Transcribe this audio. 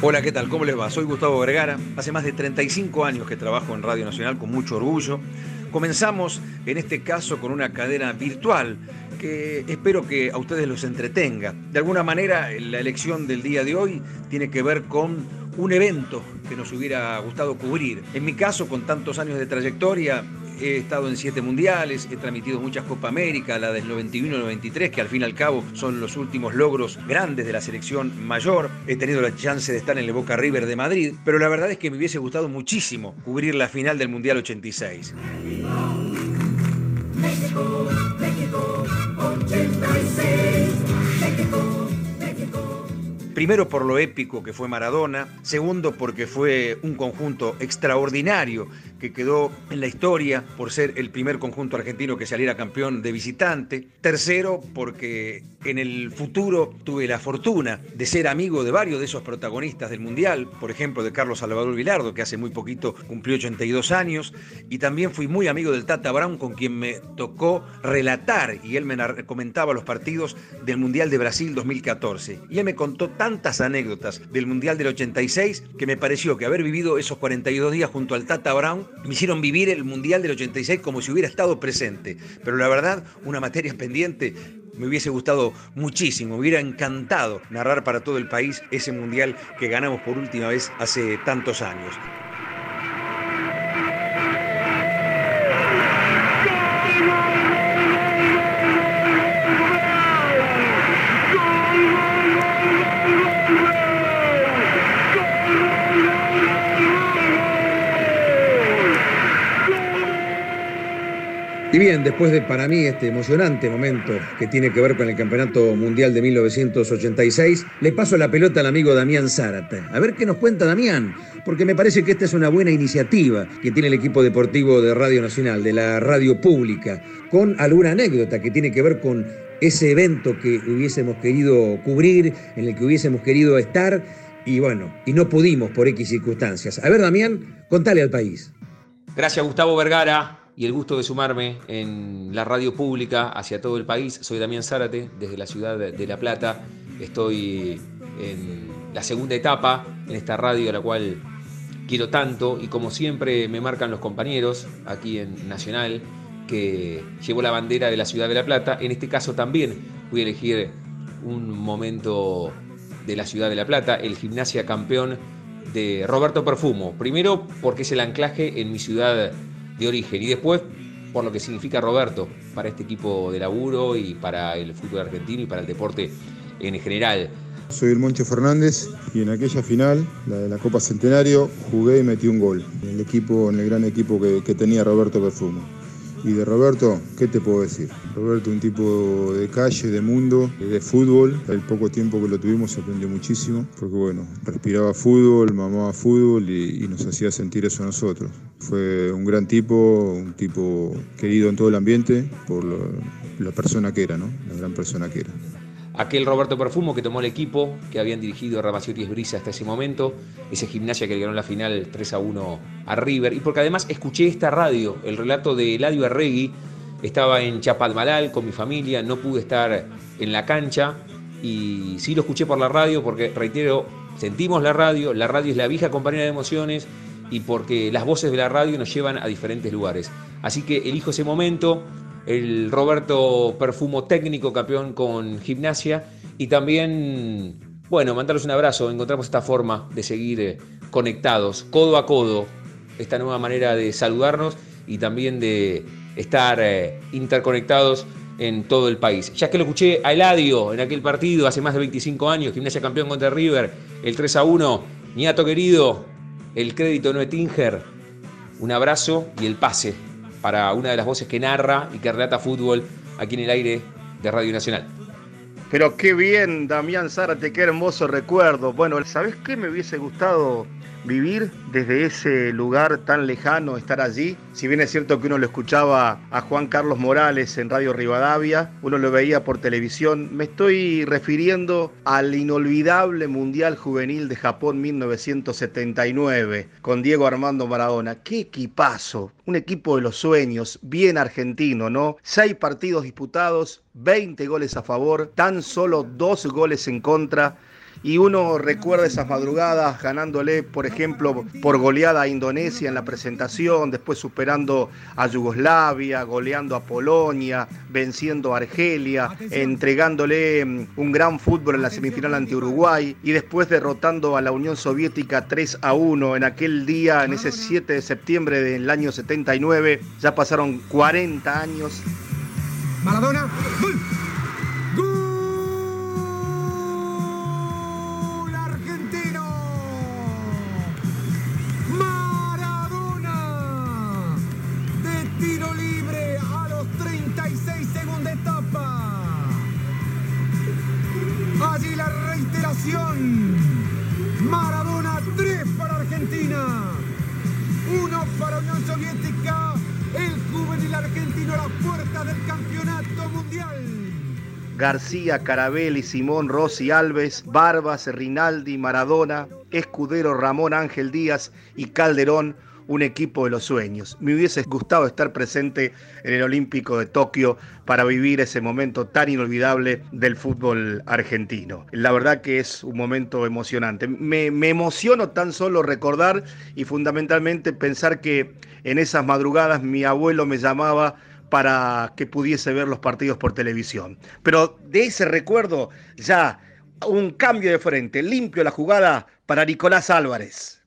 Hola, ¿qué tal? ¿Cómo les va? Soy Gustavo Vergara. Hace más de 35 años que trabajo en Radio Nacional con mucho orgullo. Comenzamos en este caso con una cadena virtual que espero que a ustedes los entretenga. De alguna manera, la elección del día de hoy tiene que ver con un evento que nos hubiera gustado cubrir. En mi caso, con tantos años de trayectoria, he estado en siete mundiales, he transmitido muchas Copa América, la del 91-93, que al fin y al cabo son los últimos logros grandes de la selección mayor. He tenido la chance de estar en el Boca River de Madrid, pero la verdad es que me hubiese gustado muchísimo cubrir la final del Mundial 86. México, México, Primero por lo épico que fue Maradona, segundo porque fue un conjunto extraordinario que quedó en la historia por ser el primer conjunto argentino que saliera campeón de visitante, tercero porque en el futuro tuve la fortuna de ser amigo de varios de esos protagonistas del Mundial, por ejemplo de Carlos Salvador Vilardo, que hace muy poquito cumplió 82 años, y también fui muy amigo del Tata Brown, con quien me tocó relatar, y él me comentaba los partidos del Mundial de Brasil 2014. Y él me contó tantas anécdotas del Mundial del 86 que me pareció que haber vivido esos 42 días junto al Tata Brown me hicieron vivir el Mundial del 86 como si hubiera estado presente. Pero la verdad, una materia pendiente me hubiese gustado muchísimo, me hubiera encantado narrar para todo el país ese mundial que ganamos por última vez hace tantos años. Y bien, después de para mí este emocionante momento que tiene que ver con el Campeonato Mundial de 1986, le paso la pelota al amigo Damián Zárate. A ver qué nos cuenta Damián, porque me parece que esta es una buena iniciativa que tiene el equipo deportivo de Radio Nacional, de la radio pública, con alguna anécdota que tiene que ver con ese evento que hubiésemos querido cubrir, en el que hubiésemos querido estar, y bueno, y no pudimos por X circunstancias. A ver, Damián, contale al país. Gracias, Gustavo Vergara y el gusto de sumarme en la radio pública hacia todo el país. Soy Damián Zárate, desde la ciudad de La Plata. Estoy en la segunda etapa en esta radio a la cual quiero tanto y como siempre me marcan los compañeros aquí en Nacional que llevó la bandera de la ciudad de La Plata. En este caso también voy a elegir un momento de la ciudad de La Plata, el gimnasia campeón de Roberto Perfumo. Primero porque es el anclaje en mi ciudad de origen. Y después, por lo que significa Roberto para este equipo de laburo y para el fútbol argentino y para el deporte en general. Soy el Moncho Fernández y en aquella final, la de la Copa Centenario, jugué y metí un gol. En el equipo, en el gran equipo que, que tenía Roberto Perfumo. Y de Roberto, ¿qué te puedo decir? Roberto, un tipo de calle, de mundo, de fútbol. El poco tiempo que lo tuvimos aprendió muchísimo, porque bueno, respiraba fútbol, mamaba fútbol y, nos hacía sentir eso a nosotros. Fue un gran tipo, un tipo querido en todo el ambiente por la persona que era, ¿no? La gran persona que era aquel Roberto Perfumo que tomó el equipo que habían dirigido Ramaciotti Brisa hasta ese momento, ese gimnasia que le ganó la final 3 a 1 a River, y porque además escuché esta radio, el relato de Eladio Arregui, estaba en Chapadmalal con mi familia, no pude estar en la cancha, y sí lo escuché por la radio porque, reitero, sentimos la radio, la radio es la vieja compañera de emociones, y porque las voces de la radio nos llevan a diferentes lugares. Así que elijo ese momento, el Roberto Perfumo técnico, campeón con gimnasia, y también, bueno, mandarles un abrazo, encontramos esta forma de seguir eh, conectados, codo a codo, esta nueva manera de saludarnos y también de estar eh, interconectados en todo el país. Ya que lo escuché a Eladio en aquel partido hace más de 25 años, gimnasia campeón contra River, el 3 a 1, Niato querido, el crédito no es Tinger, un abrazo y el pase para una de las voces que narra y que relata fútbol aquí en el aire de Radio Nacional. Pero qué bien, Damián Zárate, qué hermoso recuerdo. Bueno, ¿sabes qué me hubiese gustado vivir desde ese lugar tan lejano, estar allí. Si bien es cierto que uno lo escuchaba a Juan Carlos Morales en Radio Rivadavia, uno lo veía por televisión, me estoy refiriendo al inolvidable Mundial Juvenil de Japón 1979 con Diego Armando Maradona. ¡Qué equipazo! Un equipo de los sueños, bien argentino, ¿no? Seis partidos disputados, 20 goles a favor, tan solo dos goles en contra y uno recuerda esas madrugadas ganándole, por ejemplo, por goleada a Indonesia en la presentación, después superando a Yugoslavia, goleando a Polonia, venciendo a Argelia, entregándole mm, un gran fútbol en la semifinal ante Uruguay y después derrotando a la Unión Soviética 3 a 1 en aquel día, en ese 7 de septiembre del año 79. Ya pasaron 40 años. Maradona, gol. Maradona 3 para Argentina. 1 para Unión Soviética. El juvenil argentino a la puerta del campeonato mundial. García, Carabelli, Simón, Rossi, Alves, Barbas, Rinaldi, Maradona, Escudero, Ramón Ángel Díaz y Calderón, un equipo de los sueños. Me hubiese gustado estar presente en el Olímpico de Tokio para vivir ese momento tan inolvidable del fútbol argentino. La verdad que es un momento emocionante. Me, emociono tan solo recordar y fundamentalmente pensar que en esas madrugadas mi abuelo me llamaba para que pudiese ver los partidos por televisión. Pero de ese recuerdo ya un cambio de frente, limpio la jugada para Nicolás Álvarez.